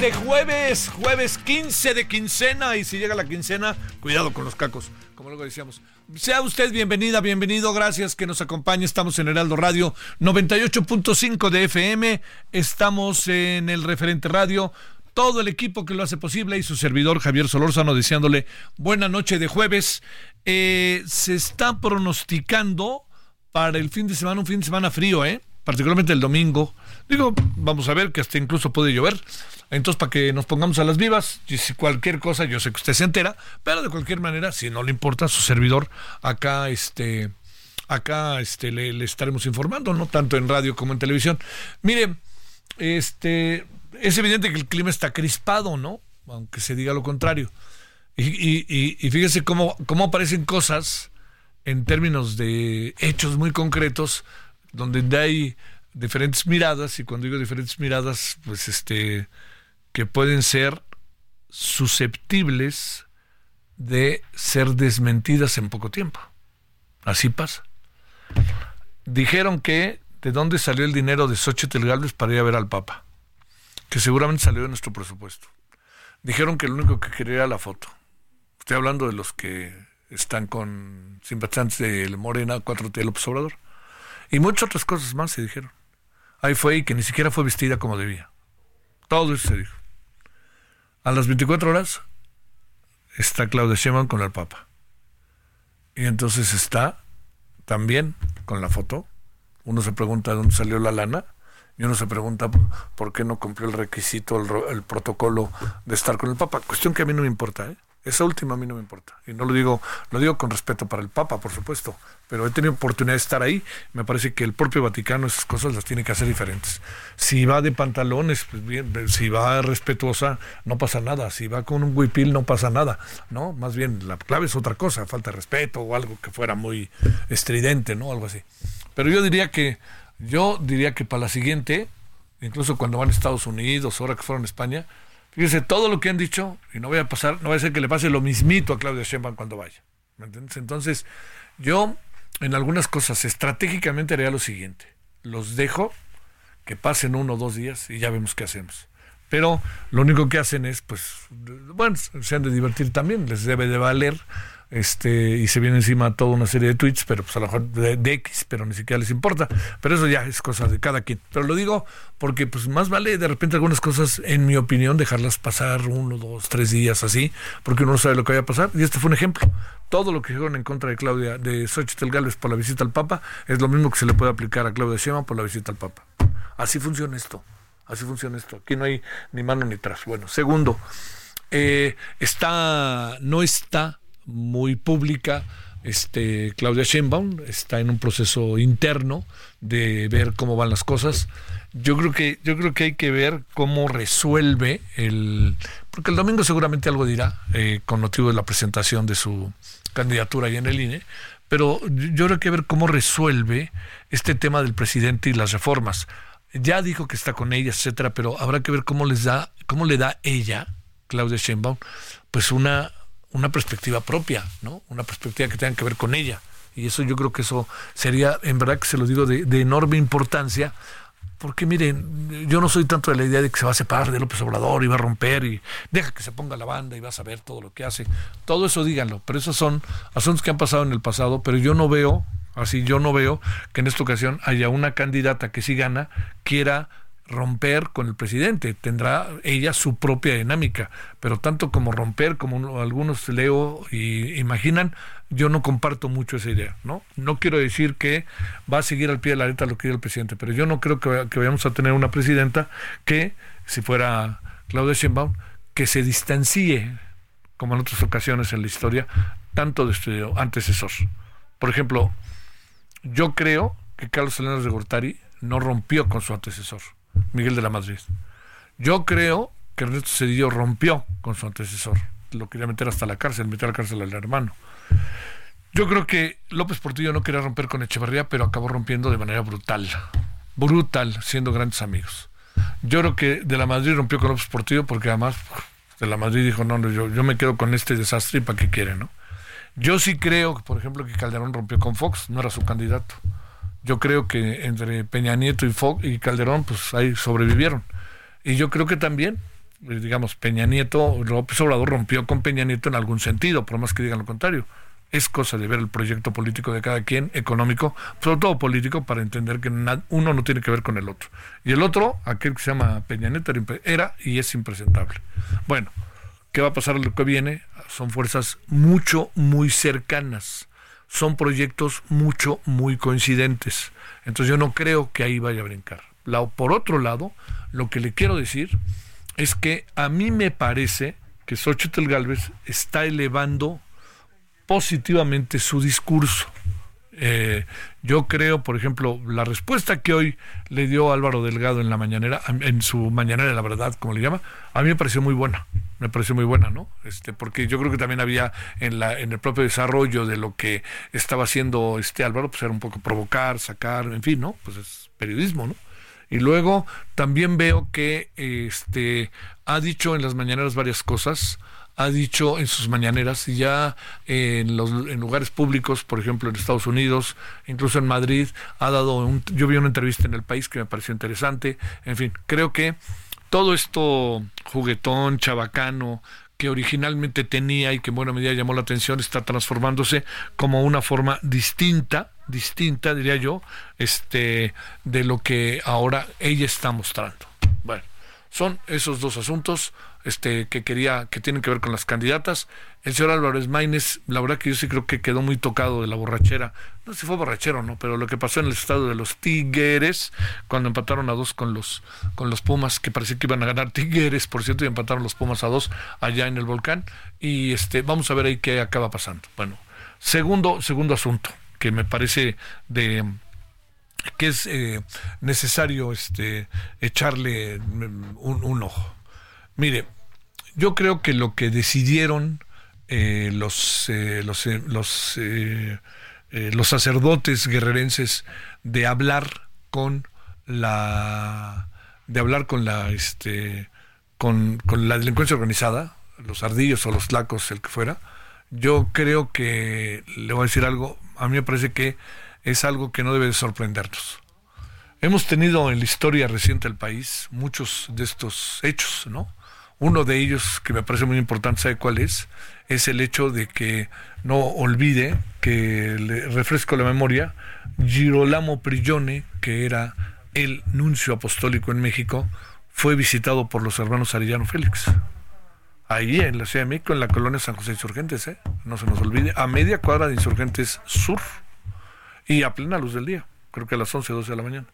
De jueves, jueves 15 de quincena y si llega la quincena, cuidado con los cacos, como luego decíamos. Sea usted bienvenida, bienvenido, gracias que nos acompañe. Estamos en Heraldo Radio 98.5 de FM, estamos en el referente radio. Todo el equipo que lo hace posible y su servidor Javier Solórzano deseándole buena noche de jueves. Eh, se está pronosticando para el fin de semana un fin de semana frío, ¿eh? particularmente el domingo. Digo, vamos a ver que hasta incluso puede llover. Entonces, para que nos pongamos a las vivas, y si cualquier cosa, yo sé que usted se entera, pero de cualquier manera, si no le importa, su servidor acá, este, acá, este, le, estaremos informando, no tanto en radio como en televisión. Mire, este, es evidente que el clima está crispado, ¿no? Aunque se diga lo contrario. Y fíjese cómo, cómo aparecen cosas en términos de hechos muy concretos, donde hay diferentes miradas, y cuando digo diferentes miradas, pues este, que pueden ser susceptibles de ser desmentidas en poco tiempo. Así pasa. Dijeron que de dónde salió el dinero de Xochitl Gálvez para ir a ver al Papa, que seguramente salió de nuestro presupuesto. Dijeron que lo único que quería era la foto. Estoy hablando de los que están con simpatizantes del Morena 4T López Obrador. Y muchas otras cosas más se dijeron. Ahí fue y que ni siquiera fue vestida como debía. Todo eso se dijo. A las 24 horas está Claudia Sheinbaum con el Papa. Y entonces está también con la foto. Uno se pregunta de dónde salió la lana y uno se pregunta por qué no cumplió el requisito, el, el protocolo de estar con el Papa. Cuestión que a mí no me importa, ¿eh? Esa última a mí no me importa. Y no lo digo, lo digo con respeto para el Papa, por supuesto. Pero he tenido oportunidad de estar ahí. Me parece que el propio Vaticano esas cosas las tiene que hacer diferentes. Si va de pantalones, pues bien, si va respetuosa, no pasa nada. Si va con un huipil, no pasa nada. ¿No? Más bien, la clave es otra cosa, falta de respeto o algo que fuera muy estridente, ¿no? Algo así. Pero yo diría que, yo diría que para la siguiente, incluso cuando van a Estados Unidos, ahora que fueron a España, Fíjese todo lo que han dicho y no voy a pasar, no va a ser que le pase lo mismito a Claudia Sheinbaum cuando vaya. ¿Me entiendes? Entonces, yo en algunas cosas estratégicamente haría lo siguiente. Los dejo que pasen uno o dos días y ya vemos qué hacemos. Pero lo único que hacen es, pues, bueno, se han de divertir también, les debe de valer este y se viene encima toda una serie de tweets, pero pues a lo mejor de, X, pero ni siquiera les importa. Pero eso ya es cosa de cada quien. Pero lo digo porque pues más vale de repente algunas cosas, en mi opinión, dejarlas pasar uno, dos, tres días así, porque uno no sabe lo que vaya a pasar. Y este fue un ejemplo. Todo lo que dijeron en contra de Claudia, de Xochitl Gálvez por la visita al Papa, es lo mismo que se le puede aplicar a Claudia Sheinbaum por la visita al Papa. Así funciona esto. Así funciona esto. Aquí no hay ni mano ni tras. Bueno, segundo, eh, está, no está muy pública. Este, Claudia Sheinbaum está en un proceso interno de ver cómo van las cosas. Yo creo que yo creo que hay que ver cómo resuelve el porque el domingo seguramente algo dirá eh, con motivo de la presentación de su candidatura ahí en el INE, pero yo creo que ver cómo resuelve este tema del presidente y las reformas. Ya dijo que está con ella, etcétera, pero habrá que ver cómo les da cómo le da ella Claudia Sheinbaum pues una una perspectiva propia, ¿no? Una perspectiva que tenga que ver con ella. Y eso yo creo que eso sería, en verdad que se lo digo, de, enorme importancia, porque miren, yo no soy tanto de la idea de que se va a separar de López Obrador y va a romper y deja que se ponga la banda y vas a ver todo lo que hace. Todo eso díganlo, pero esos son asuntos que han pasado en el pasado, pero yo no veo, así yo no veo que en esta ocasión haya una candidata que si gana quiera romper con el presidente, tendrá ella su propia dinámica, pero tanto como romper, como algunos leo y imaginan, yo no comparto mucho esa idea, ¿no? No quiero decir que va a seguir al pie de la letra lo que diga el presidente, pero yo no creo que, vayamos a tener una presidenta que, si fuera Claudia Sheinbaum, que se distancie, como en otras ocasiones en la historia, tanto de su antecesor. Por ejemplo, yo creo que Carlos Salinas de Gortari no rompió con su antecesor Miguel de la Madrid. Yo creo que Ernesto Cedillo rompió con su antecesor. Lo quería meter hasta la cárcel, metió a la cárcel al hermano. Yo creo que López Portillo no quería romper con Echeverría, pero acabó rompiendo de manera brutal. Brutal, siendo grandes amigos. Yo creo que de la Madrid rompió con López Portillo porque además de la Madrid dijo, no, no yo, yo me quedo con este desastre y para qué quiere, ¿no? Yo sí creo, por ejemplo, que Calderón rompió con Fox, no era su candidato yo creo que entre Peña Nieto y, y Calderón, pues ahí sobrevivieron. Y yo creo que también, eh, digamos, Peña Nieto, López Obrador rompió con Peña Nieto en algún sentido, por más que digan lo contrario. Es cosa de ver el proyecto político de cada quien, económico, sobre todo político, para entender que uno no tiene que ver con el otro. Y el otro, aquel que se llama Peña Nieto, era y es impresentable. Bueno, ¿qué va a pasar lo que viene? Son fuerzas mucho, muy cercanas son proyectos mucho, muy coincidentes. Entonces yo no creo que ahí vaya a brincar. por otro lado, lo que le quiero decir es que a mí me parece que Xochitl Galvez está elevando positivamente su discurso. Eh, yo creo, por ejemplo, la respuesta que hoy le dio Álvaro Delgado en la mañanera, en su mañanera de la verdad, como le llama, a mí me pareció muy buena, me pareció muy buena, ¿no? Este, porque yo creo que también había en la, en el propio desarrollo de lo que estaba haciendo este Álvaro, pues era un poco provocar, sacar, en fin, ¿no? Pues es periodismo, ¿no? Y luego también veo que este ha dicho en las mañaneras varias cosas ha dicho en sus mañaneras y ya en los en lugares públicos, por ejemplo en Estados Unidos, incluso en Madrid, ha dado un, yo vi una entrevista en el país que me pareció interesante, en fin, creo que todo esto juguetón, chabacano, que originalmente tenía y que en buena medida llamó la atención, está transformándose como una forma distinta, distinta, diría yo, este, de lo que ahora ella está mostrando. Bueno, son esos dos asuntos este, que quería, que tienen que ver con las candidatas. El señor Álvarez Maínez, la verdad que yo sí creo que quedó muy tocado de la borrachera. No sé si fue borrachero no, pero lo que pasó en el estado de los Tigres, cuando empataron a dos con los, con los Pumas, que parecía que iban a ganar Tigres, por cierto, y empataron los Pumas a dos allá en el volcán. Y este, vamos a ver ahí qué acaba pasando. Bueno, segundo, segundo asunto, que me parece de que es eh, necesario este, echarle mm, un ojo. Mire, yo creo que lo que decidieron eh, los, eh, los, eh, los, los, sacerdotes guerrerenses de hablar con la de hablar con la este con, con la delincuencia organizada, los ardillos o los tlacos, el que fuera, yo creo que le voy a decir algo, a mí me parece que es algo que no debe de sorprendernos Hemos tenido en la historia reciente del país muchos de estos hechos, ¿no? Uno de ellos que me parece muy importante, ¿sabe cuál es? Es el hecho de que no olvide que le refresco la memoria, Girolamo Prigione, que era el nuncio apostólico en México, fue visitado por los hermanos Arellano Félix. Ahí en la Ciudad de México, en la colonia San José Insurgentes, ¿eh? no se nos olvide, a media cuadra de Insurgentes Sur y a plena luz del día, creo que a las 11, 12 de la mañana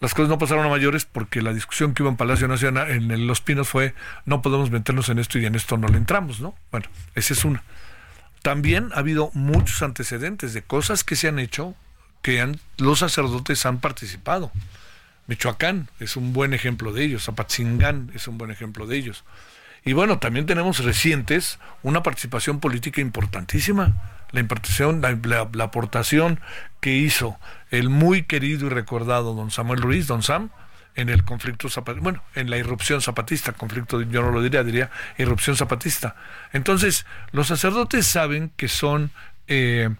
las cosas no pasaron a mayores porque la discusión que hubo en Palacio Nacional, en Los Pinos, fue no podemos meternos en esto y en esto no le entramos, ¿no? Bueno, esa es una. También ha habido muchos antecedentes de cosas que se han hecho que los sacerdotes han participado. Michoacán es un buen ejemplo de ellos, Apatzingán es un buen ejemplo de ellos. Y bueno, también tenemos recientes una participación política importantísima la impartición, la, aportación que hizo el muy querido y recordado don Samuel Ruiz, don Sam, en el conflicto zapatista, bueno, en la irrupción zapatista, conflicto, yo no lo diría, diría irrupción zapatista. Entonces, los sacerdotes saben que son, eh,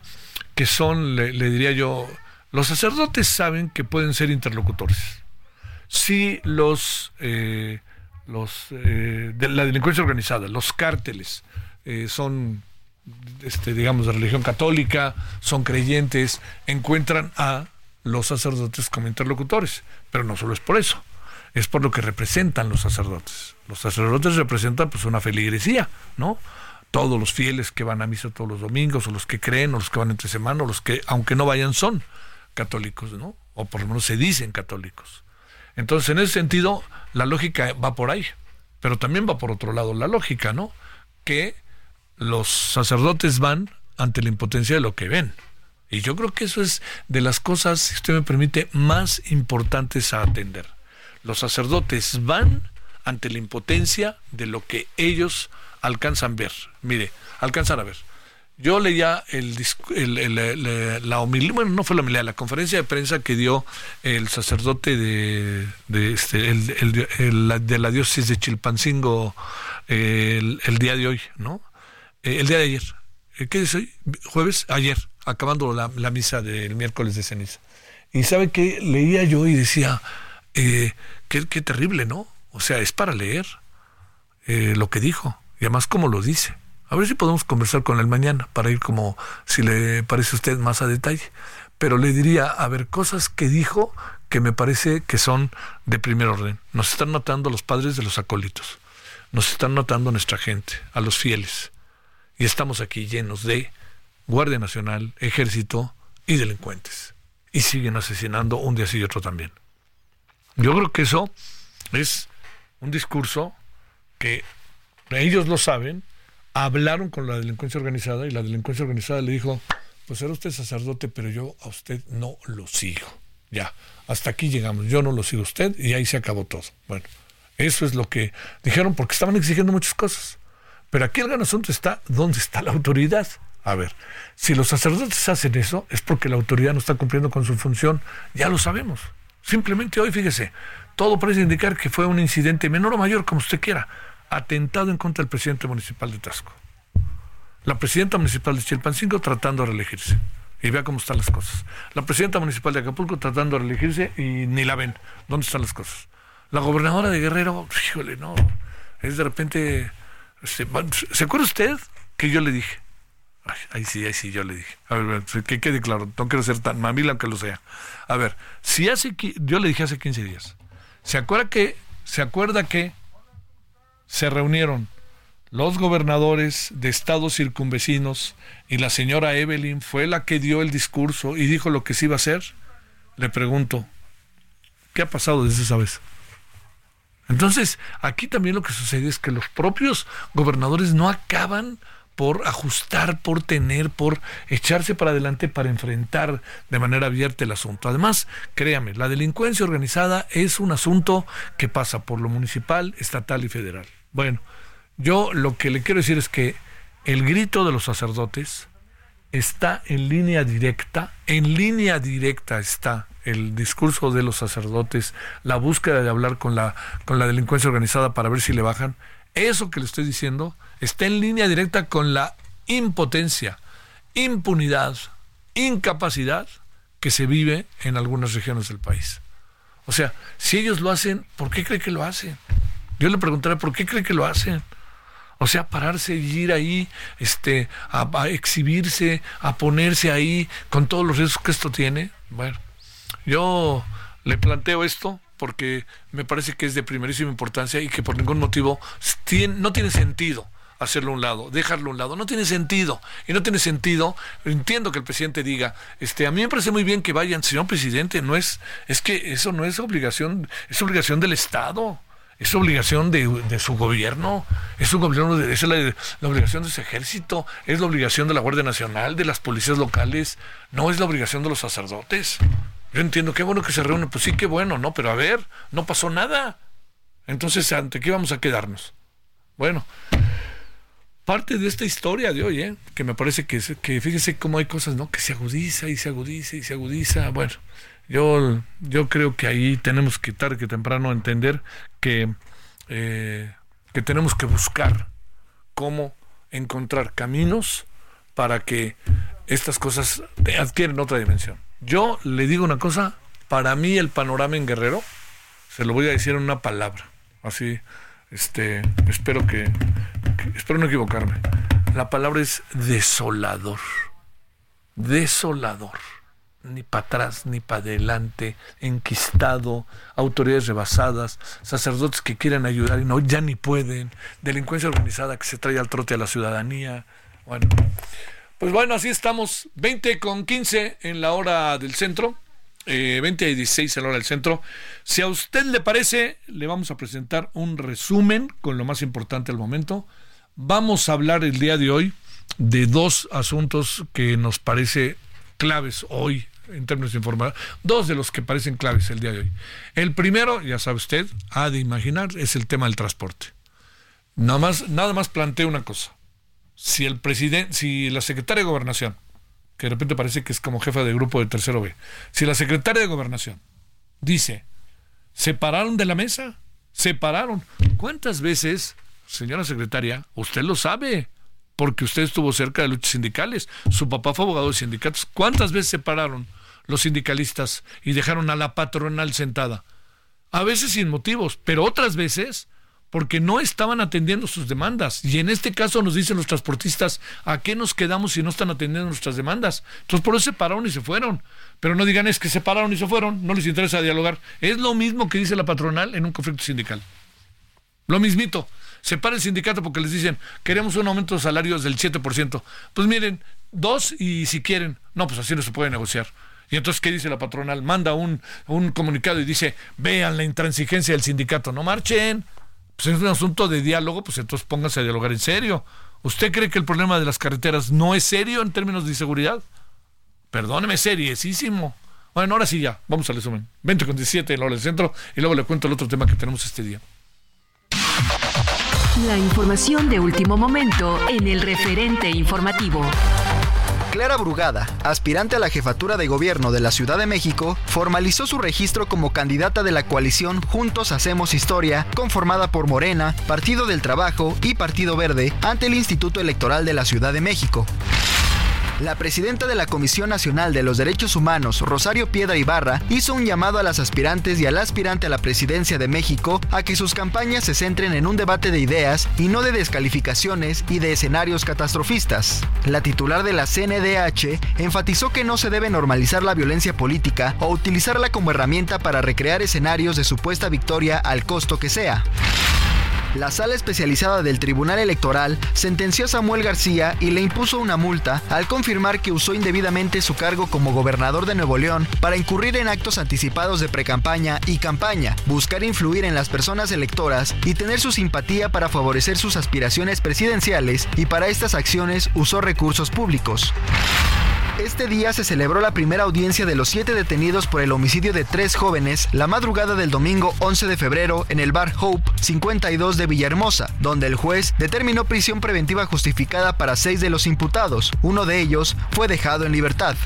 que son, le, diría yo, los sacerdotes saben que pueden ser interlocutores. Si los, eh, los eh, la delincuencia organizada, los cárteles, son este, digamos, de religión católica, son creyentes, encuentran a los sacerdotes como interlocutores. Pero no solo es por eso, es por lo que representan los sacerdotes. Los sacerdotes representan pues una feligresía, ¿no? Todos los fieles que van a misa todos los domingos, o los que creen, o los que van entre semana, o los que, aunque no vayan, son católicos, ¿no? O por lo menos se dicen católicos. Entonces, en ese sentido, la lógica va por ahí. Pero también va por otro lado la lógica, ¿no? Que los sacerdotes van ante la impotencia de lo que ven. Y yo creo que eso es de las cosas, si usted me permite, más importantes a atender. Los sacerdotes van ante la impotencia de lo que ellos alcanzan ver. Mire, alcanzan a ver. Yo leía el, la homilía, bueno, no fue la homilía, la conferencia de prensa que dio el sacerdote de, de, este, de la diócesis de Chilpancingo el, día de hoy, ¿no? Eh, el día de ayer. Eh, ¿Qué es hoy? Jueves, ayer, acabando la, misa del miércoles de ceniza. Y sabe que leía yo y decía, eh, qué, terrible, ¿no? O sea, es para leer lo que dijo, y además cómo lo dice. A ver si podemos conversar con él mañana para ir como, si le parece a usted, más a detalle. Pero le diría, a ver, cosas que dijo que me parece que son de primer orden. Nos están notando los padres de los acólitos. Nos están notando nuestra gente, a los fieles y estamos aquí llenos de Guardia Nacional, Ejército y delincuentes. Y siguen asesinando un día sí y otro también. Yo creo que eso es un discurso que ellos lo saben, hablaron con la delincuencia organizada y la delincuencia organizada le dijo, pues era usted sacerdote, pero yo a usted no lo sigo. Ya, hasta aquí llegamos, yo no lo sigo a usted y ahí se acabó todo. Bueno, eso es lo que dijeron porque estaban exigiendo muchas cosas. Pero aquí el gran asunto está, ¿dónde está la autoridad? A ver, si los sacerdotes hacen eso, es porque la autoridad no está cumpliendo con su función, ya lo sabemos. Simplemente hoy, fíjese, todo parece indicar que fue un incidente menor o mayor, como usted quiera, atentado en contra del presidente municipal de Tasco. La presidenta municipal de Chilpancingo tratando de reelegirse. Y vea cómo están las cosas. La presidenta municipal de Acapulco tratando de reelegirse y ni la ven. ¿Dónde están las cosas? La gobernadora de Guerrero, híjole, no. Es de repente ¿Se, acuerda usted que yo le dije? Ay, ahí sí, ahí sí, yo le dije. A ver, que quede claro, no quiero ser tan mamila aunque lo sea. A ver, si hace, yo le dije hace 15 días, ¿se acuerda que, se acuerda que se reunieron los gobernadores de estados circunvecinos y la señora Evelyn fue la que dio el discurso y dijo lo que se iba a hacer? Le pregunto, ¿qué ha pasado desde esa vez? Entonces, aquí también lo que sucede es que los propios gobernadores no acaban por ajustar, por tener, por echarse para adelante para enfrentar de manera abierta el asunto. Además, créame, la delincuencia organizada es un asunto que pasa por lo municipal, estatal y federal. Bueno, yo lo que le quiero decir es que el grito de los sacerdotes está en línea directa, en línea directa está el discurso de los sacerdotes, la búsqueda de hablar con la, con la delincuencia organizada para ver si le bajan, eso que le estoy diciendo está en línea directa con la impotencia, impunidad, incapacidad que se vive en algunas regiones del país. O sea, si ellos lo hacen, ¿por qué cree que lo hacen? Yo le preguntaré, ¿por qué cree que lo hacen? O sea, pararse y ir ahí, este, a, a, exhibirse, a ponerse ahí con todos los riesgos que esto tiene. Bueno, yo le planteo esto porque me parece que es de primerísima importancia y que por ningún motivo tiene, no tiene sentido hacerlo a un lado, dejarlo a un lado. No tiene sentido. Y no tiene sentido. Entiendo que el presidente diga, este, a mí me parece muy bien que vayan, señor presidente, no es, es que eso no es obligación, es obligación del Estado. Es obligación de, su gobierno, es, su gobierno de, es la, obligación de su ejército, es la obligación de la Guardia Nacional, de las policías locales, no es la obligación de los sacerdotes. Yo entiendo, qué bueno que se reúnen, pues sí, qué bueno, ¿no? Pero a ver, no pasó nada. Entonces, ¿ante qué vamos a quedarnos? Bueno, parte de esta historia de hoy, ¿eh? que me parece que, que fíjese cómo hay cosas, ¿no? Que se agudiza y se agudiza y se agudiza. Bueno, yo, yo creo que ahí tenemos que tarde que temprano entender que, eh, que tenemos que buscar cómo encontrar caminos para que estas cosas adquieren otra dimensión. Yo le digo una cosa, para mí el panorama en Guerrero, se lo voy a decir en una palabra, así, este, espero que, espero no equivocarme. La palabra es desolador. Desolador ni para atrás ni para adelante, enquistado, autoridades rebasadas, sacerdotes que quieren ayudar y no ya ni pueden, delincuencia organizada que se trae al trote a la ciudadanía. Bueno, pues bueno, así estamos, 20 con 15 en la hora del centro, eh, 20 y 16 en la hora del centro. Si a usted le parece, le vamos a presentar un resumen con lo más importante al momento. Vamos a hablar el día de hoy de dos asuntos que nos parece claves hoy en términos de información, dos de los que parecen claves el día de hoy. El primero, ya sabe usted, ha de imaginar, es el tema del transporte. Nada más, nada más planteo una cosa. Si el presidente, si la secretaria de Gobernación, que de repente parece que es como jefa de grupo de tercero B, si la secretaria de Gobernación dice, ¿se pararon de la mesa? ¿Se pararon? ¿Cuántas veces, señora secretaria, usted lo sabe? porque usted estuvo cerca de luchas sindicales. Su papá fue abogado de sindicatos. ¿Cuántas veces se pararon los sindicalistas y dejaron a la patronal sentada? A veces sin motivos, pero otras veces porque no estaban atendiendo sus demandas. Y en este caso nos dicen los transportistas, ¿a qué nos quedamos si no están atendiendo nuestras demandas? Entonces por eso se pararon y se fueron. Pero no digan es que se pararon y se fueron, no les interesa dialogar. Es lo mismo que dice la patronal en un conflicto sindical. Lo mismito se para el sindicato porque les dicen, queremos un aumento de salarios del 7%. Pues miren, dos y si quieren, no, pues así no se puede negociar. Y entonces, ¿qué dice la patronal? Manda un, un comunicado y dice, vean la intransigencia del sindicato, no marchen. Pues es un asunto de diálogo, pues entonces pónganse a dialogar en serio. ¿Usted cree que el problema de las carreteras no es serio en términos de inseguridad? Perdóneme, seriesísimo. Bueno, ahora sí ya, vamos al resumen. 20 con 17 en la hora del centro y luego le cuento el otro tema que tenemos este día. La información de último momento en el referente informativo. Clara Brugada, aspirante a la jefatura de gobierno de la Ciudad de México, formalizó su registro como candidata de la coalición Juntos Hacemos Historia, conformada por Morena, Partido del Trabajo y Partido Verde, ante el Instituto Electoral de la Ciudad de México. La presidenta de la Comisión Nacional de los Derechos Humanos, Rosario Piedra Ibarra, hizo un llamado a las aspirantes y al aspirante a la presidencia de México a que sus campañas se centren en un debate de ideas y no de descalificaciones y de escenarios catastrofistas. La titular de la CNDH enfatizó que no se debe normalizar la violencia política o utilizarla como herramienta para recrear escenarios de supuesta victoria al costo que sea. La sala especializada del Tribunal Electoral sentenció a Samuel García y le impuso una multa al confirmar que usó indebidamente su cargo como gobernador de Nuevo León para incurrir en actos anticipados de precampaña y campaña, buscar influir en las personas electoras y tener su simpatía para favorecer sus aspiraciones presidenciales y para estas acciones usó recursos públicos. Este día se celebró la primera audiencia de los siete detenidos por el homicidio de tres jóvenes la madrugada del domingo 11 de febrero en el bar Hope 52 de Villahermosa, donde el juez determinó prisión preventiva justificada para seis de los imputados. Uno de ellos fue dejado en libertad.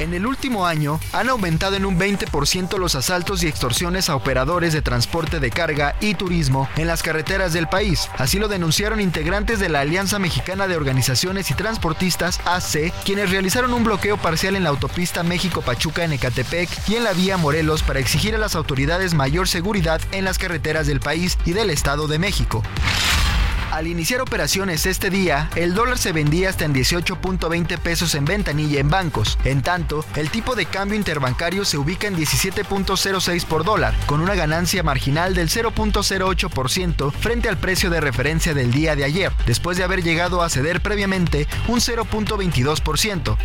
En el último año, han aumentado en un 20% los asaltos y extorsiones a operadores de transporte de carga y turismo en las carreteras del país. Así lo denunciaron integrantes de la Alianza Mexicana de Organizaciones y Transportistas, AC, quienes realizaron un bloqueo parcial en la autopista México-Pachuca en Ecatepec y en la vía Morelos para exigir a las autoridades mayor seguridad en las carreteras del país y del Estado de México. Al iniciar operaciones este día, el dólar se vendía hasta en 18.20 pesos en ventanilla en bancos. En tanto, el tipo de cambio interbancario se ubica en 17.06 por dólar, con una ganancia marginal del 0.08% frente al precio de referencia del día de ayer, después de haber llegado a ceder previamente un 0.22%.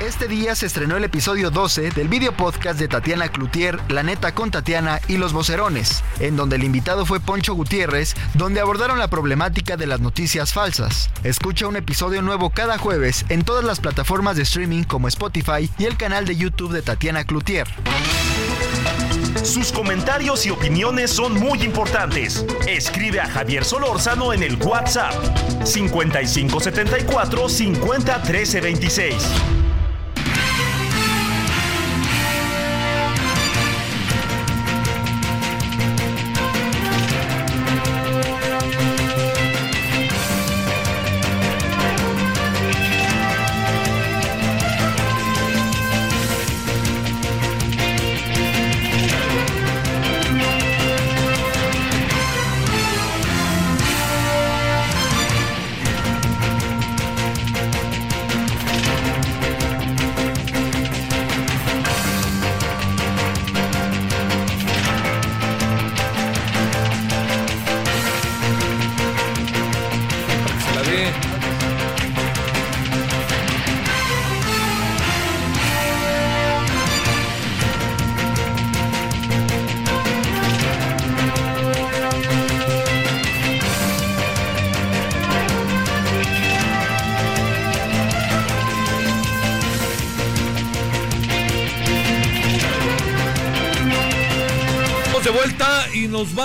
Este día se estrenó el episodio 12 del video podcast de Tatiana Cloutier, La Neta con Tatiana y los Vocerones, en donde el invitado fue Poncho Gutiérrez, donde abordaron la problemática de las noticias falsas. Escucha un episodio nuevo cada jueves en todas las plataformas de streaming como Spotify y el canal de YouTube de Tatiana Cloutier. Sus comentarios y opiniones son muy importantes. Escribe a Javier Solórzano en el WhatsApp 5574 50 13 26.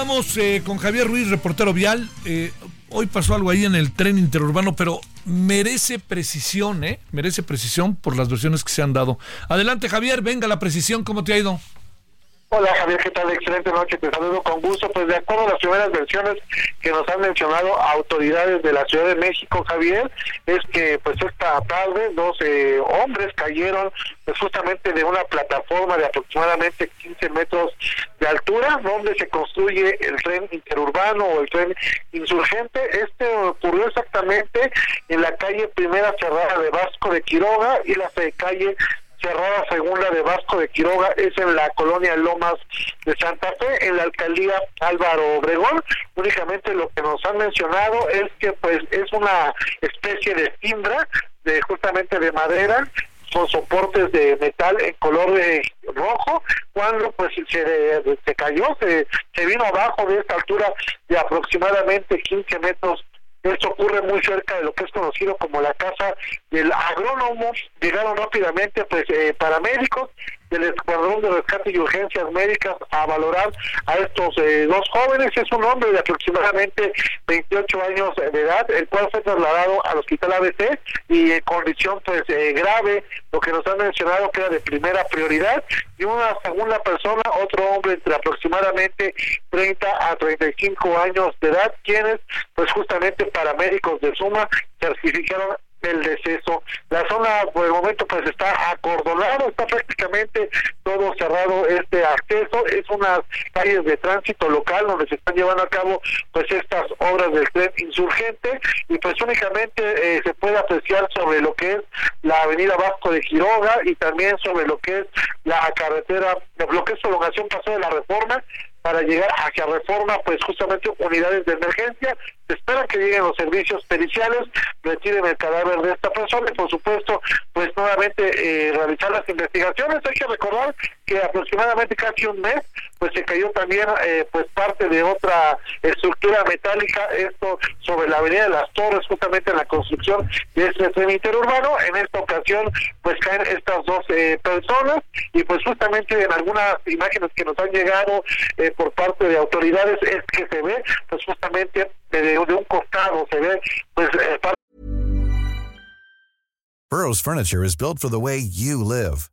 Vamos eh, con Javier Ruiz, reportero vial. Eh, hoy pasó algo ahí en el tren interurbano, pero merece precisión, ¿eh? Merece precisión por las versiones que se han dado. Adelante, Javier, venga la precisión, ¿cómo te ha ido? Hola Javier, ¿qué tal? Excelente noche, te saludo con gusto. Pues de acuerdo a las primeras versiones que nos han mencionado autoridades de la Ciudad de México, Javier, es que pues esta tarde dos eh, hombres cayeron pues justamente de una plataforma de aproximadamente 15 metros de altura, donde se construye el tren interurbano o el tren insurgente. Este ocurrió exactamente en la calle Primera Cerrada de Vasco de Quiroga y la calle cerrada segunda de Vasco de Quiroga es en la colonia Lomas de Santa Fe, en la alcaldía Álvaro Obregón. Únicamente lo que nos han mencionado es que pues es una especie de timbra de justamente de madera con soportes de metal en color de rojo cuando pues se, se cayó se, se vino abajo de esta altura de aproximadamente 15 metros esto ocurre muy cerca de lo que es conocido como la casa del agrónomo. Llegaron rápidamente pues eh, paramédicos del Escuadrón de Rescate y Urgencias Médicas a valorar a estos eh, dos jóvenes. Es un hombre de aproximadamente 28 años de edad, el cual fue trasladado al hospital ABC y en condición pues eh, grave, lo que nos han mencionado que era de primera prioridad. Y una segunda persona, otro hombre entre aproximadamente 30 a 35 años de edad, quienes pues justamente paramédicos de Suma certificaron el deceso. La zona por el momento pues está acordonado, está prácticamente todo cerrado este acceso, es unas calles de tránsito local donde se están llevando a cabo pues estas obras del tren insurgente y pues únicamente eh, se puede apreciar sobre lo que es la avenida Vasco de Quiroga y también sobre lo que es la carretera, lo que es prolongación paso de la reforma para llegar hacia reforma, pues justamente unidades de emergencia. Se que lleguen los servicios periciales, retiren el cadáver de esta persona y por supuesto, pues nuevamente eh, realizar las investigaciones. Hay que recordar que aproximadamente casi un mes, pues se cayó también eh, pues parte de otra estructura metálica, esto sobre la avenida de las Torres, justamente en la construcción de este tren interurbano. En esta ocasión, pues caen estas dos eh, personas y pues justamente en algunas imágenes que nos han llegado eh, por parte de autoridades es que se ve pues justamente de, de un costado se ve pues eh, Burrow's furniture is built for the way you live.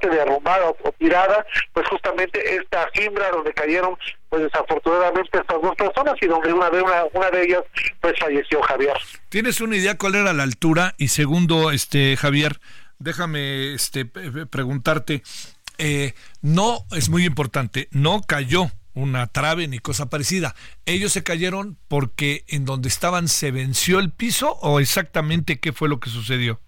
Derrumbada o, o tirada, pues justamente esta cimbra donde cayeron pues desafortunadamente estas dos personas y donde una de una, una de ellas pues falleció Javier. ¿Tienes una idea cuál era la altura? Y segundo, este Javier, déjame este preguntarte, eh, no es muy importante, no cayó una trave ni cosa parecida. Ellos se cayeron porque en donde estaban se venció el piso o exactamente qué fue lo que sucedió.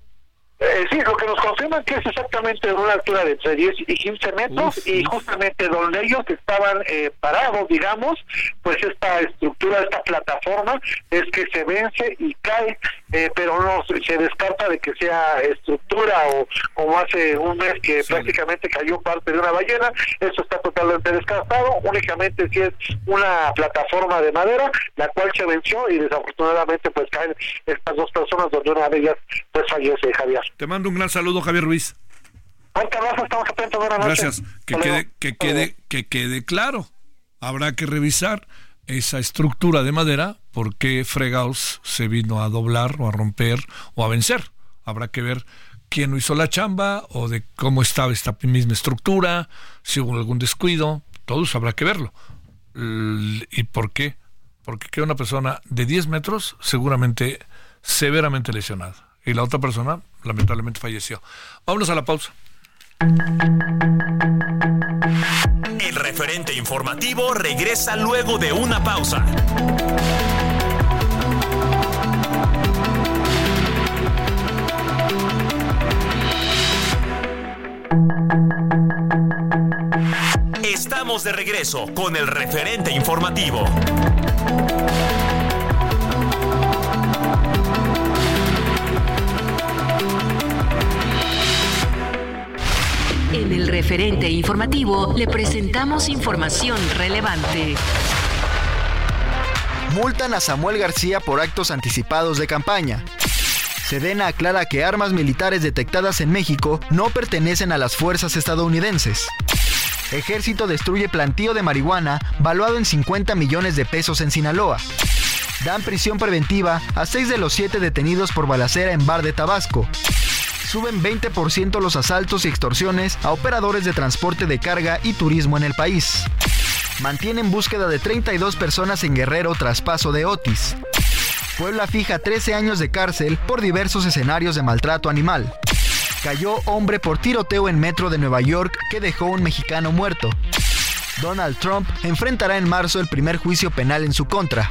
Eh, sí, lo que nos confirman que es exactamente en una altura de entre 10 y 15 metros Uf, y uf. justamente donde ellos estaban eh, parados, digamos, pues esta estructura, esta plataforma es que se vence y cae, eh, pero no se descarta de que sea estructura o como hace un mes que Sí. prácticamente cayó parte de una ballena, eso está totalmente descartado, únicamente si es una plataforma de madera, la cual se venció y desafortunadamente pues caen estas dos personas donde una de ellas pues fallece, Javier. Te mando un gran saludo, Javier Ruiz. Fuerte abrazo, estamos atentos, buenas noches. Gracias. Que quede, que quede, que quede claro. Habrá que revisar esa estructura de madera, por qué fregados se vino a doblar o a romper o a vencer. Habrá que ver quién no hizo la chamba o de cómo estaba esta misma estructura, si hubo algún descuido, todo eso habrá que verlo. ¿Y por qué? Porque queda una persona de 10 metros seguramente severamente lesionada y la otra persona lamentablemente falleció. Vámonos a la pausa. El referente informativo regresa luego de una pausa. Estamos de regreso con el referente informativo. Referente informativo le presentamos información relevante. Multan a Samuel García por actos anticipados de campaña. Sedena aclara que armas militares detectadas en México no pertenecen a las fuerzas estadounidenses. Ejército destruye plantío de marihuana valuado en 50 millones de pesos en Sinaloa. Dan prisión preventiva a seis de los siete detenidos por balacera en Bar de Tabasco. Suben 20% los asaltos y extorsiones a operadores de transporte de carga y turismo en el país. Mantienen búsqueda de 32 personas en Guerrero tras paso de Otis. Puebla fija 13 años de cárcel por diversos escenarios de maltrato animal. Cayó hombre por tiroteo en metro de Nueva York que dejó un mexicano muerto. Donald Trump enfrentará en marzo el primer juicio penal en su contra.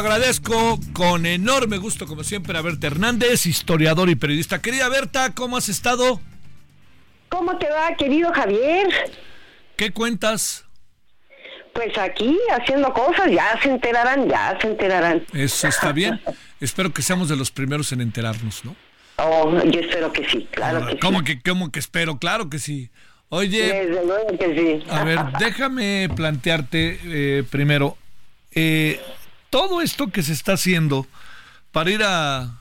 Agradezco con enorme gusto, como siempre, a Berta Hernández, historiador y periodista. Querida Berta, ¿cómo has estado? ¿Cómo te va, querido Javier? ¿Qué cuentas? Pues aquí haciendo cosas, ya se enterarán, ya se enterarán. Eso está bien. Espero que seamos de los primeros en enterarnos, ¿no? Oh, yo espero que sí, claro que ¿Cómo sí. que, cómo que espero? Claro que sí. Oye, Desde luego que sí. a ver, déjame plantearte eh, primero, eh, todo esto que se está haciendo para ir a,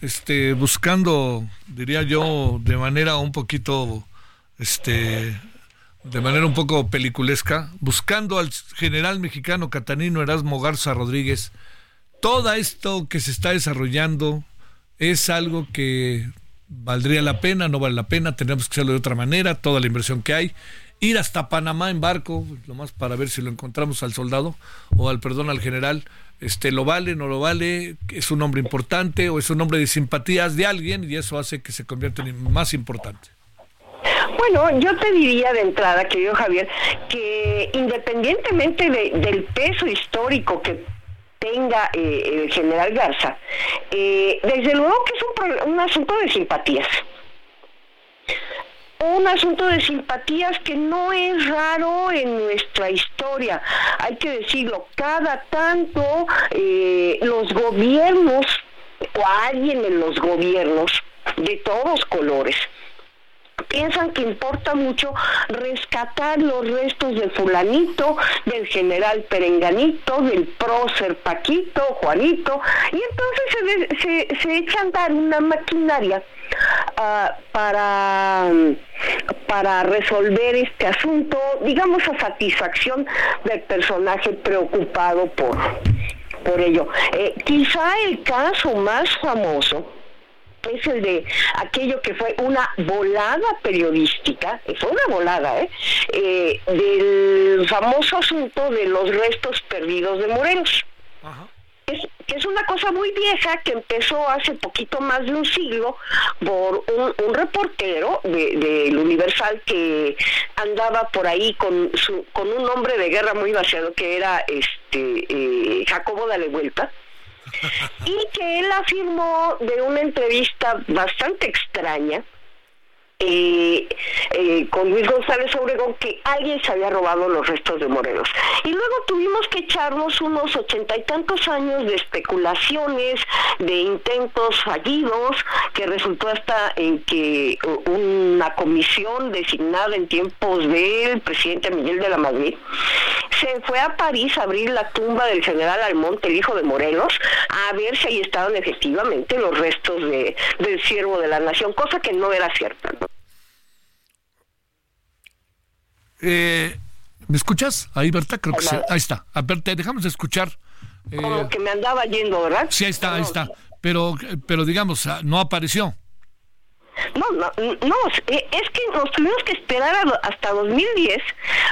este, buscando, diría yo, de manera un poquito, este, de manera un poco peliculesca, buscando al general mexicano Catanino Erasmo Garza Rodríguez, todo esto que se está desarrollando es algo que valdría la pena, no vale la pena, tenemos que hacerlo de otra manera, toda la inversión que hay. Ir hasta Panamá en barco, lo más para ver si lo encontramos al soldado o al, perdón, al general, este, lo vale, no lo vale, es un hombre importante o es un hombre de simpatías de alguien y eso hace que se convierta en más importante. Bueno, yo te diría de entrada, querido Javier, que independientemente del peso histórico que tenga eh, el general Garza, eh, desde luego que es un, un asunto de simpatías un asunto de simpatías que no es raro en nuestra historia. Hay que decirlo, cada tanto eh, los gobiernos o alguien en los gobiernos de todos colores piensan que importa mucho rescatar los restos de fulanito, del general Perenganito, del prócer Paquito, Juanito, y entonces se, se, echa a andar una maquinaria ah, para, para resolver este asunto, digamos a satisfacción del personaje preocupado por, por ello. Eh, quizá el caso más famoso es el de aquello que fue una volada periodística, fue una volada, ¿eh? ¿eh? del famoso asunto de los restos perdidos de Morelos. Es, que es una cosa muy vieja que empezó hace poquito más de un siglo por un, reportero del de, Universal que andaba por ahí con, su, con un hombre de guerra muy vaciado que era este eh, Jacobo Dale Vuelta y que él afirmó de una entrevista bastante extraña eh, eh, con Luis González Obregón que alguien se había robado los restos de Morelos. Y luego tuvimos que echarnos unos ochenta y tantos años de especulaciones, de intentos fallidos, que resultó hasta en que una comisión designada en tiempos del presidente Miguel de la Madrid se fue a París a abrir la tumba del general Almonte, el hijo de Morelos, a ver si ahí estaban efectivamente los restos de, del siervo de la nación, cosa que no era cierta. Eh, ¿Me escuchas? Ahí, Berta, creo que ahí está. A ver, te dejamos de escuchar. Como que me andaba yendo, ¿verdad? Sí, ahí está, ahí está. Pero, pero digamos, ah, no apareció. No, no, no, eh, es que nos tuvimos que esperar hasta 2010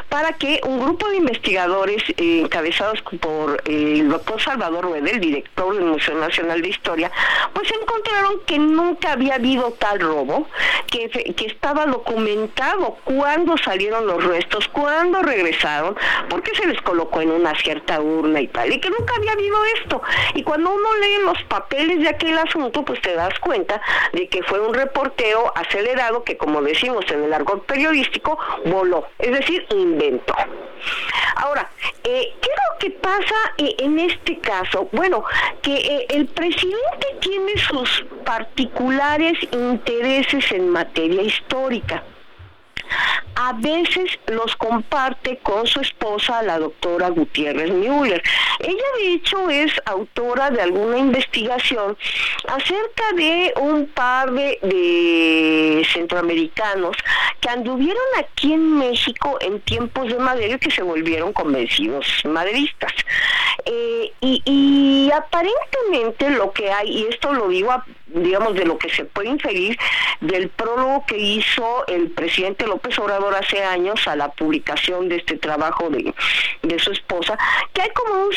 para que un grupo de investigadores eh, encabezados por eh, el doctor Salvador Ruedel, director del Museo Nacional de Historia, pues encontraron que nunca había habido tal robo, que, que estaba documentado cuándo salieron los restos, cuándo regresaron, porque se les colocó en una cierta urna y tal, y que nunca había habido esto. Y cuando uno lee los papeles de aquel asunto, pues te das cuenta de que fue un reporte acelerado que, como decimos en el argot periodístico, voló, es decir, inventó. Ahora, eh, ¿qué es lo que pasa eh, en este caso? Bueno, que eh, el presidente tiene sus particulares intereses en materia histórica a veces los comparte con su esposa, la doctora Gutiérrez Müller. Ella de hecho es autora de alguna investigación acerca de un par de, centroamericanos que anduvieron aquí en México en tiempos de Madero y que se volvieron convencidos maderistas. Eh, y, y aparentemente lo que hay, y esto lo digo a digamos, de lo que se puede inferir del prólogo que hizo el presidente López Obrador hace años a la publicación de este trabajo de, de su esposa, que hay como un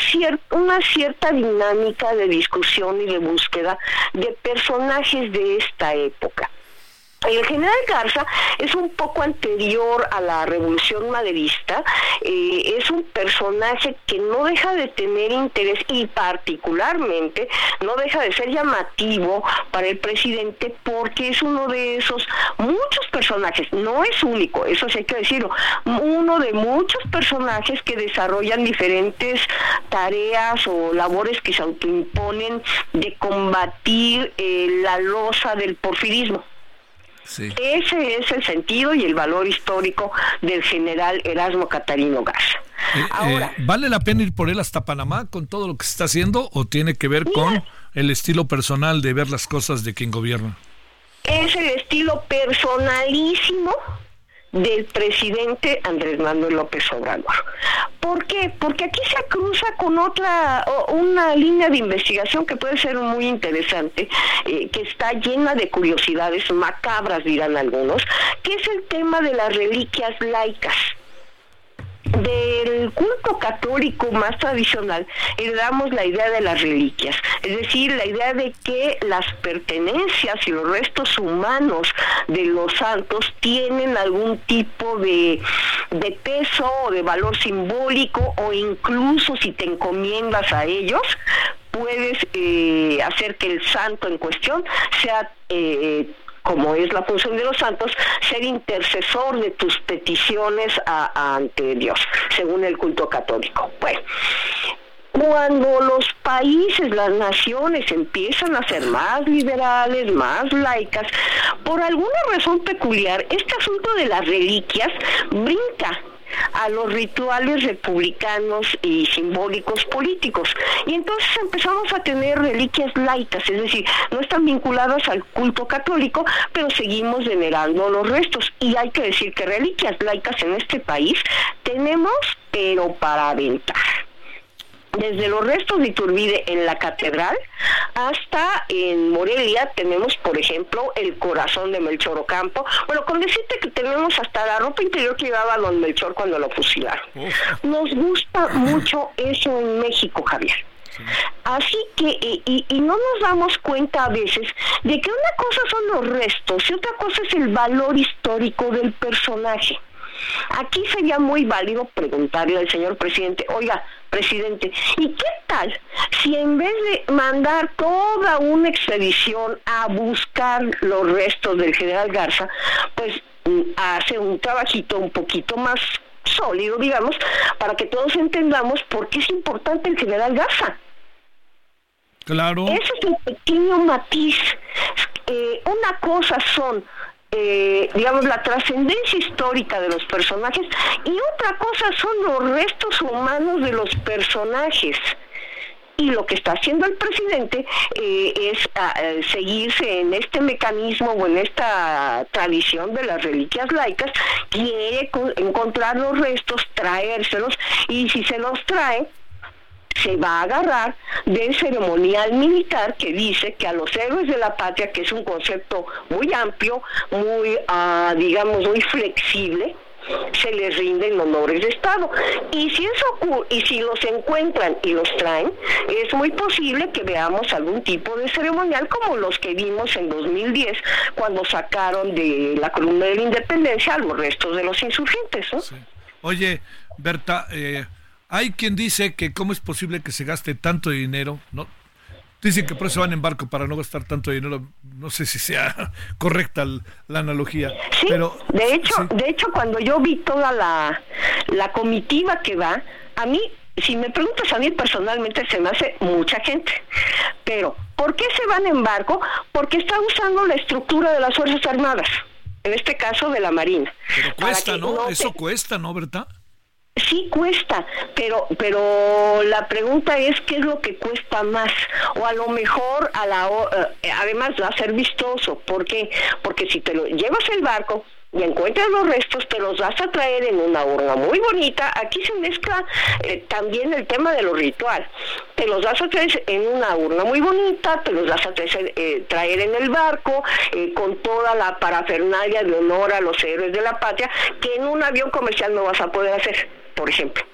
una cierta dinámica de discusión y de búsqueda de personajes de esta época. El general Garza es un poco anterior a la revolución maderista, eh, es un personaje que no deja de tener interés y particularmente no deja de ser llamativo para el presidente porque es uno de esos muchos personajes, no es único, eso sí hay que decirlo, uno de muchos personajes que desarrollan diferentes tareas o labores que se autoimponen de combatir eh, la losa del porfirismo. Ese es el sentido y el valor histórico del general Erasmo Catarino Garza. Eh, eh, Ahora, ¿Vale la pena ir por él hasta Panamá con todo lo que se está haciendo o tiene que ver con el estilo personal de ver las cosas de quien gobierna? Es el estilo personalísimo del presidente Andrés Manuel López Obrador. ¿Por qué? Porque aquí se cruza con otra, una línea de investigación que puede ser muy interesante, eh, que está llena de curiosidades macabras, dirán algunos, que es el tema de las reliquias laicas del culto católico más tradicional heredamos la idea de las reliquias, es decir, la idea de que las pertenencias y los restos humanos de los santos tienen algún tipo de, de peso o de valor simbólico o incluso si te encomiendas a ellos, puedes eh, hacer que el santo en cuestión sea eh, como es la función de los santos, ser intercesor de tus peticiones ante Dios, según el culto católico. Bueno, cuando los países, las naciones empiezan a ser más liberales, más laicas, por alguna razón peculiar, este asunto de las reliquias brinca a los rituales republicanos y simbólicos políticos. Y entonces empezamos a tener reliquias laicas, es decir, no están vinculadas al culto católico, pero seguimos venerando los restos. Y hay que decir que reliquias laicas en este país tenemos, pero para aventar desde los restos de Iturbide en la catedral hasta en Morelia tenemos, por ejemplo, el corazón de Melchor Ocampo. Bueno, con decirte que tenemos hasta la ropa interior que llevaba don Melchor cuando lo fusilaron. Nos gusta mucho eso en México, Javier. Así que, y, y, no nos damos cuenta a veces de que una cosa son los restos y otra cosa es el valor histórico del personaje. Aquí sería muy válido preguntarle al señor presidente, oiga, presidente, ¿y qué tal si en vez de mandar toda una expedición a buscar los restos del general Garza, pues mm, hace un trabajito un poquito más sólido, digamos, para que todos entendamos por qué es importante el general Garza? Claro. Ese es el pequeño matiz. Eh, una cosa son eh, digamos, la trascendencia histórica de los personajes y otra cosa son los restos humanos de los personajes. Y lo que está haciendo el presidente eh, es ah, eh, seguirse en este mecanismo o en esta tradición de las reliquias laicas, quiere encontrar los restos, traérselos, y si se los trae, se va a agarrar del ceremonial militar que dice que a los héroes de la patria, que es un concepto muy amplio, muy, ah, digamos, muy flexible, se les rinden honores de Estado. Y si eso ocurre, y si los encuentran y los traen, es muy posible que veamos algún tipo de ceremonial como los que vimos en 2010 cuando sacaron de la columna de la independencia a los restos de los insurgentes. Oye, Berta, eh, hay quien dice que cómo es posible que se gaste tanto dinero, ¿no? Dicen que por eso van en barco para no gastar tanto dinero. No sé si sea correcta la analogía. Sí, pero de hecho, de hecho cuando yo vi toda la, la comitiva que va, a mí, si me preguntas a mí personalmente, se me hace mucha gente. Pero, ¿por qué se van en barco? Porque está usando la estructura de las Fuerzas Armadas, en este caso de la Marina. Pero cuesta, ¿no? Eso cuesta, ¿no, verdad? Sí cuesta, pero pero la pregunta es qué es lo que cuesta más o a lo mejor a la eh, además va a ser vistoso, ¿por qué? Porque si te lo llevas el barco y encuentras los restos, te los vas a traer en una urna muy bonita. Aquí se mezcla eh, también el tema de lo ritual. Te los vas a traer en una urna muy bonita, te los vas a traer, eh, traer en el barco, eh, con toda la parafernalia de honor a los héroes de la patria, que en un avión comercial no vas a poder hacer, por ejemplo.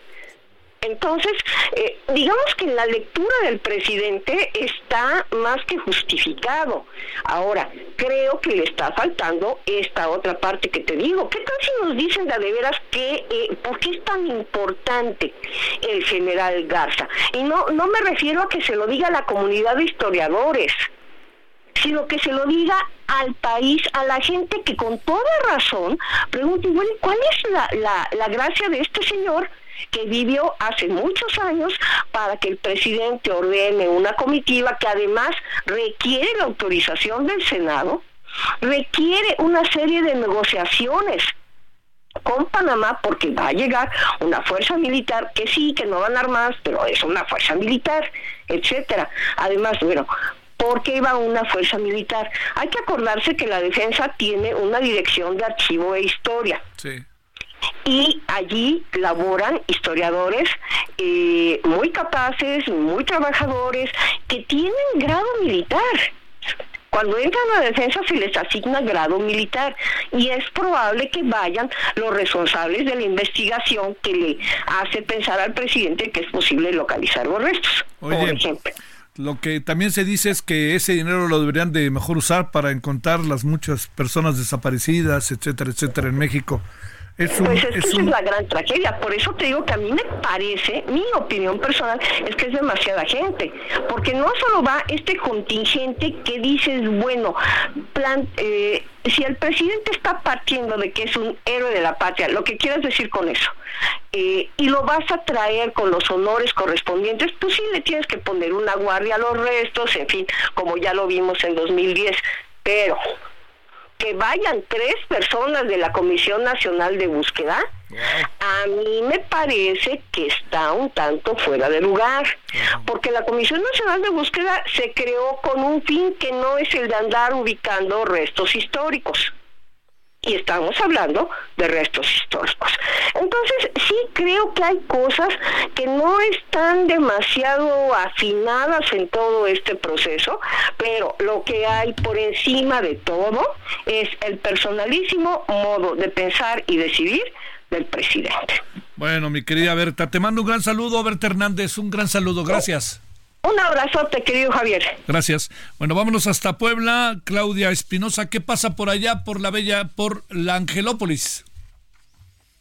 Entonces, eh, digamos que la lectura del presidente está más que justificado. Ahora, creo que le está faltando esta otra parte que te digo. ¿Qué tal si nos dicen de, de veras que, eh, por qué es tan importante el general Garza? Y no, no me refiero a que se lo diga la comunidad de historiadores sino que se lo diga al país, a la gente que con toda razón pregunta, bueno, ¿cuál es la, la, la gracia de este señor que vivió hace muchos años para que el presidente ordene una comitiva que además requiere la autorización del Senado, requiere una serie de negociaciones con Panamá porque va a llegar una fuerza militar que sí, que no van armadas, pero es una fuerza militar, etcétera. Además, bueno, ¿por qué va una fuerza militar? Hay que acordarse que la defensa tiene una dirección de archivo e historia. Sí y allí laboran historiadores eh, muy capaces, muy trabajadores, que tienen grado militar. Cuando entran a defensa se les asigna grado militar y es probable que vayan los responsables de la investigación que le hace pensar al presidente que es posible localizar los restos, por ejemplo. Lo que también se dice es que ese dinero lo deberían de mejor usar para encontrar las muchas personas desaparecidas, etcétera, etcétera, en México pues es, es, la gran tragedia. Por eso te digo que a mí me parece, mi opinión personal, es que es demasiada gente. Porque no solo va este contingente que dices, bueno, plan, eh, si el presidente está partiendo de que es un héroe de la patria, lo que quieras decir con eso, eh, y lo vas a traer con los honores correspondientes, pues sí le tienes que poner una guardia a los restos, en fin, como ya lo vimos en 2010. Pero que vayan tres personas de la Comisión Nacional de Búsqueda, a mí me parece que está un tanto fuera de lugar, porque la Comisión Nacional de Búsqueda se creó con un fin que no es el de andar ubicando restos históricos y estamos hablando de restos históricos. Entonces, sí creo que hay cosas que no están demasiado afinadas en todo este proceso, pero lo que hay por encima de todo es el personalísimo modo de pensar y decidir del presidente. Bueno, mi querida Berta, te mando un gran saludo, Berta Hernández, un gran saludo, gracias. Un abrazote, querido Javier. Gracias. Bueno, vámonos hasta Puebla. Claudia Espinosa, ¿qué pasa por allá, por la bella, por la Angelópolis?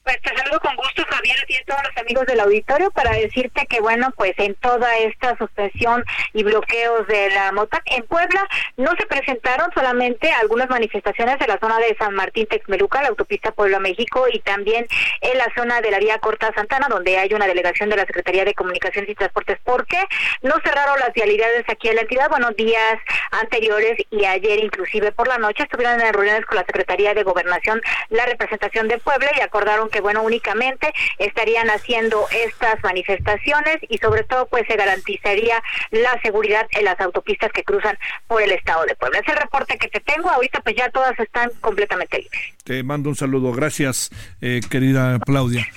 Pues te saludo con gusto, Javier, y a todos los amigos del auditorio para decirte que, bueno, pues en toda esta suspensión y bloqueos de la MOTAC en Puebla no se presentaron solamente algunas manifestaciones en la zona de San Martín Texmeluca, la autopista Puebla-México, y también en la zona de la vía Corta Santana, donde hay una delegación de la Secretaría de Comunicaciones y Transportes, porque no cerraron las vialidades aquí en la entidad. Bueno, días anteriores y ayer, inclusive por la noche, estuvieron en reuniones con la Secretaría de Gobernación, la representación de Puebla, y acordaron que bueno, únicamente estarían haciendo estas manifestaciones y sobre todo pues se garantizaría la seguridad en las autopistas que cruzan por el estado de Puebla. Es el reporte que te tengo, ahorita pues ya todas están completamente libres. Te mando un saludo, gracias eh, querida Claudia.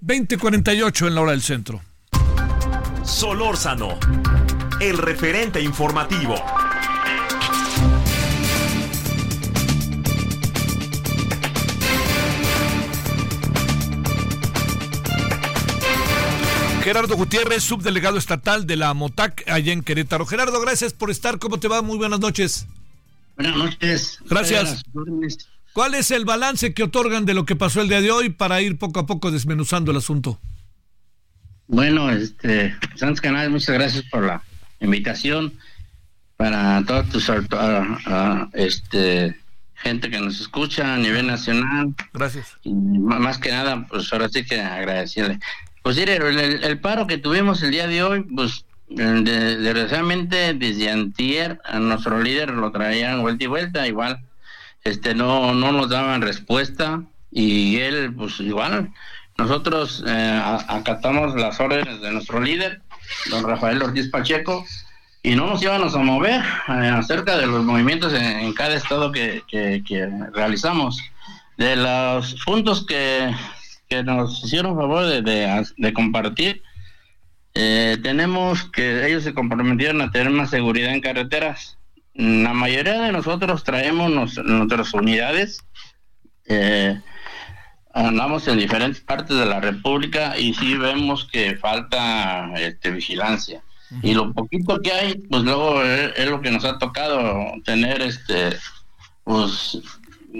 2048 en la hora del centro. Solórzano, el referente informativo. Gerardo Gutiérrez, subdelegado estatal de la MOTAC allá en Querétaro. Gerardo, gracias por estar. ¿Cómo te va? Muy buenas noches. Buenas noches. Gracias. ¿Cuál es el balance que otorgan de lo que pasó el día de hoy para ir poco a poco desmenuzando el asunto? Bueno, este, que nada, muchas gracias por la invitación para toda tu este, gente que nos escucha a nivel nacional. Gracias. Y más que nada, pues ahora sí que agradecerle. Pues el, el, paro que tuvimos el día de hoy, pues desgraciadamente desde antier a nuestro líder lo traían vuelta y vuelta, igual este no no nos daban respuesta y él pues igual nosotros eh, acatamos las órdenes de nuestro líder, don Rafael Ortiz Pacheco, y no nos íbamos a mover eh, acerca de los movimientos en, cada estado que, realizamos. De los puntos que que nos hicieron favor de, compartir. Eh, tenemos que ellos se comprometieron a tener más seguridad en carreteras. La mayoría de nosotros traemos nuestras unidades. Eh, andamos en diferentes partes de la República y sí vemos que falta este, vigilancia. Y lo poquito que hay, pues luego es, es, lo que nos ha tocado tener este pues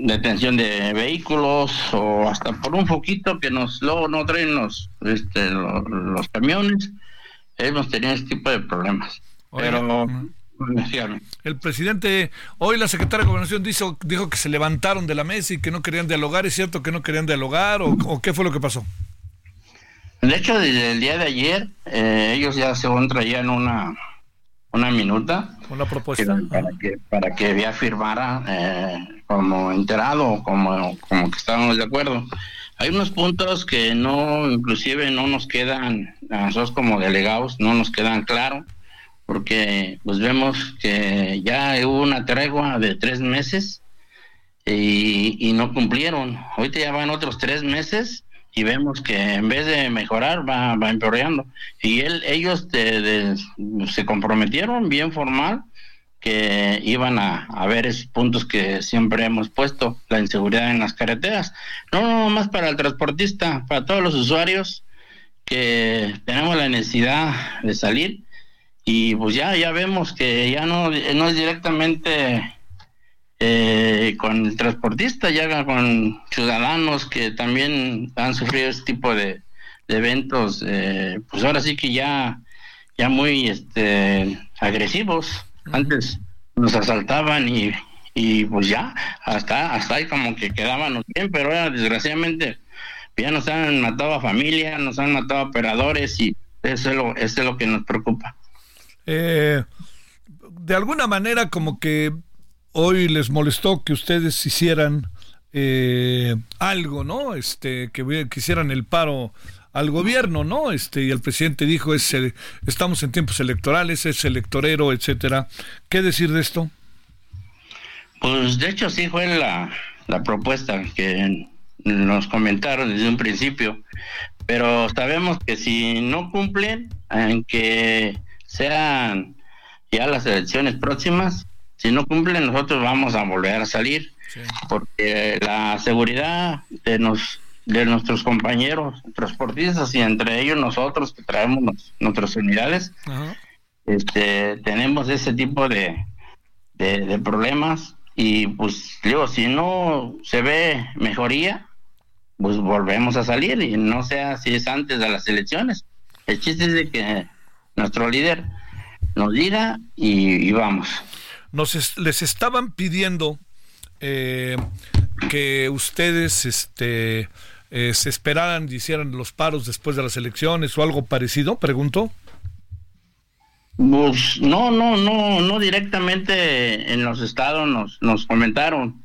detención de vehículos o hasta por un poquito que nos luego no traen los este, los, camiones hemos tenido este tipo de problemas. Pero el presidente hoy la secretaria de gobernación dijo, dijo que se levantaron de la mesa y que no querían dialogar. Es cierto que no querían dialogar o, qué fue lo que pasó de hecho desde el día de ayer eh, ellos ya según traían una una minuta una propuesta para que para que ya firmara eh, como enterado, como, como que estábamos de acuerdo. Hay unos puntos que no, inclusive no nos quedan, a nosotros como delegados, no nos quedan claros, porque pues vemos que ya hubo una tregua de tres meses y, y no cumplieron. Ahorita ya van otros tres meses y vemos que en vez de mejorar va, va empeorando. Y él, ellos se comprometieron bien formal que iban a, a, ver esos puntos que siempre hemos puesto, la inseguridad en las carreteras. No, no más para el transportista, para todos los usuarios que tenemos la necesidad de salir y pues ya, ya vemos que ya no, no es directamente eh, con el transportista, ya con ciudadanos que también han sufrido este tipo de, eventos, eh, pues ahora sí que ya, ya muy este, agresivos. Antes nos asaltaban y, y pues ya, hasta, hasta ahí como que quedábamos bien, pero ahora desgraciadamente ya nos han matado a familia, nos han matado a operadores y eso es lo, eso es lo que nos preocupa. Eh, de alguna manera como que hoy les molestó que ustedes hicieran eh, algo, ¿no? Este, que quisieran el paro al gobierno, ¿no? Este, y el presidente dijo, es, estamos en tiempos electorales, es electorero, etcétera. ¿Qué decir de esto? Pues de hecho sí fue la, la propuesta que nos comentaron desde un principio, pero sabemos que si no cumplen, en que sean ya las elecciones próximas, si no cumplen, nosotros vamos a volver a salir, porque la seguridad de, nos, de nuestros compañeros transportistas y entre ellos nosotros que traemos nuestras unidades, este, tenemos ese tipo de, de, problemas. Y pues digo, si no se ve mejoría, pues volvemos a salir. Y no sea si es antes de las elecciones. El chiste es de que nuestro líder nos diga y vamos nos les estaban pidiendo eh, que ustedes este, eh, se esperaran y hicieran los paros después de las elecciones o algo parecido, pregunto. Pues no, no, no, no directamente en los estados nos, nos comentaron,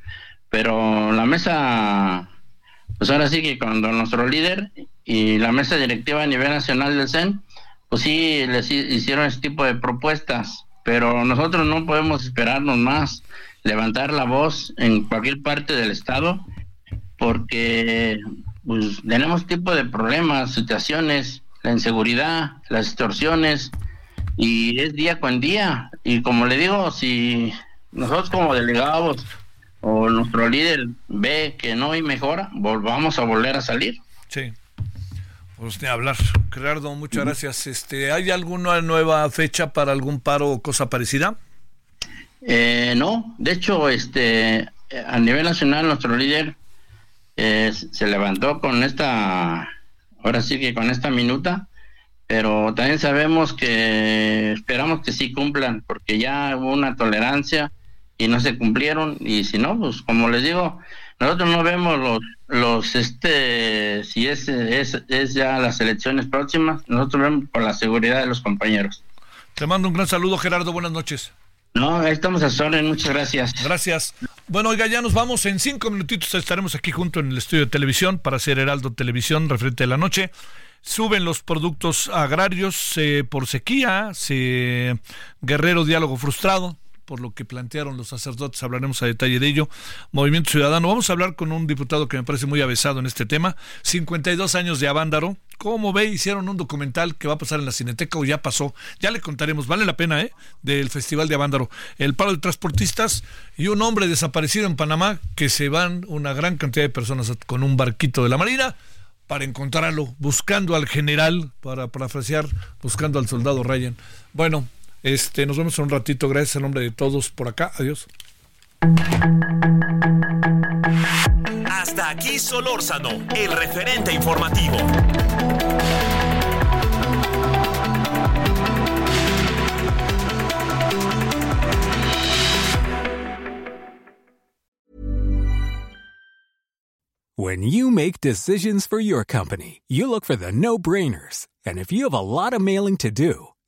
pero la mesa, pues ahora sí que cuando nuestro líder y la mesa directiva a nivel nacional del CEN, pues sí les hicieron ese tipo de propuestas pero nosotros no podemos esperarnos más, levantar la voz en cualquier parte del estado, porque pues, tenemos tipo de problemas, situaciones, la inseguridad, las extorsiones, y es día con día. Y como le digo, si nosotros como delegados o nuestro líder ve que no hay mejora, volvamos a volver a salir. Sí. Pues ni hablar. Gerardo, muchas gracias. Este, ¿Hay alguna nueva fecha para algún paro o cosa parecida? Eh, no, de hecho, este, a nivel nacional nuestro líder eh, se levantó con esta, ahora sí que con esta minuta, pero también sabemos que esperamos que sí cumplan, porque ya hubo una tolerancia y no se cumplieron, y si no, pues como les digo, nosotros no vemos los, los este, si es, es, ya las elecciones próximas, nosotros vemos por la seguridad de los compañeros. Te mando un gran saludo, Gerardo, buenas noches. No, estamos a Soren, muchas gracias. Gracias. Bueno, oiga, ya nos vamos. En cinco minutitos estaremos aquí junto en el estudio de televisión para hacer Heraldo Televisión referente de la noche. Suben los productos agrarios eh, por sequía, se... Guerrero Diálogo Frustrado, por lo que plantearon los sacerdotes, hablaremos a detalle de ello. Movimiento Ciudadano, vamos a hablar con un diputado que me parece muy avesado en este tema, 52 años de Avándaro. Como ve, hicieron un documental que va a pasar en la Cineteca o ya pasó, ya le contaremos, vale la pena, ¿eh? Del Festival de Avándaro. El paro de transportistas y un hombre desaparecido en Panamá que se van una gran cantidad de personas con un barquito de la Marina para encontrarlo, buscando al general, para parafrasear, buscando al soldado Ryan. Bueno, este, nos vemos en un ratito. Gracias en nombre de todos por acá. Adiós. Hasta aquí Solórzano, el referente informativo. When you make decisions for your company, you look for the no-brainers. And if you have a lot of mailing to do,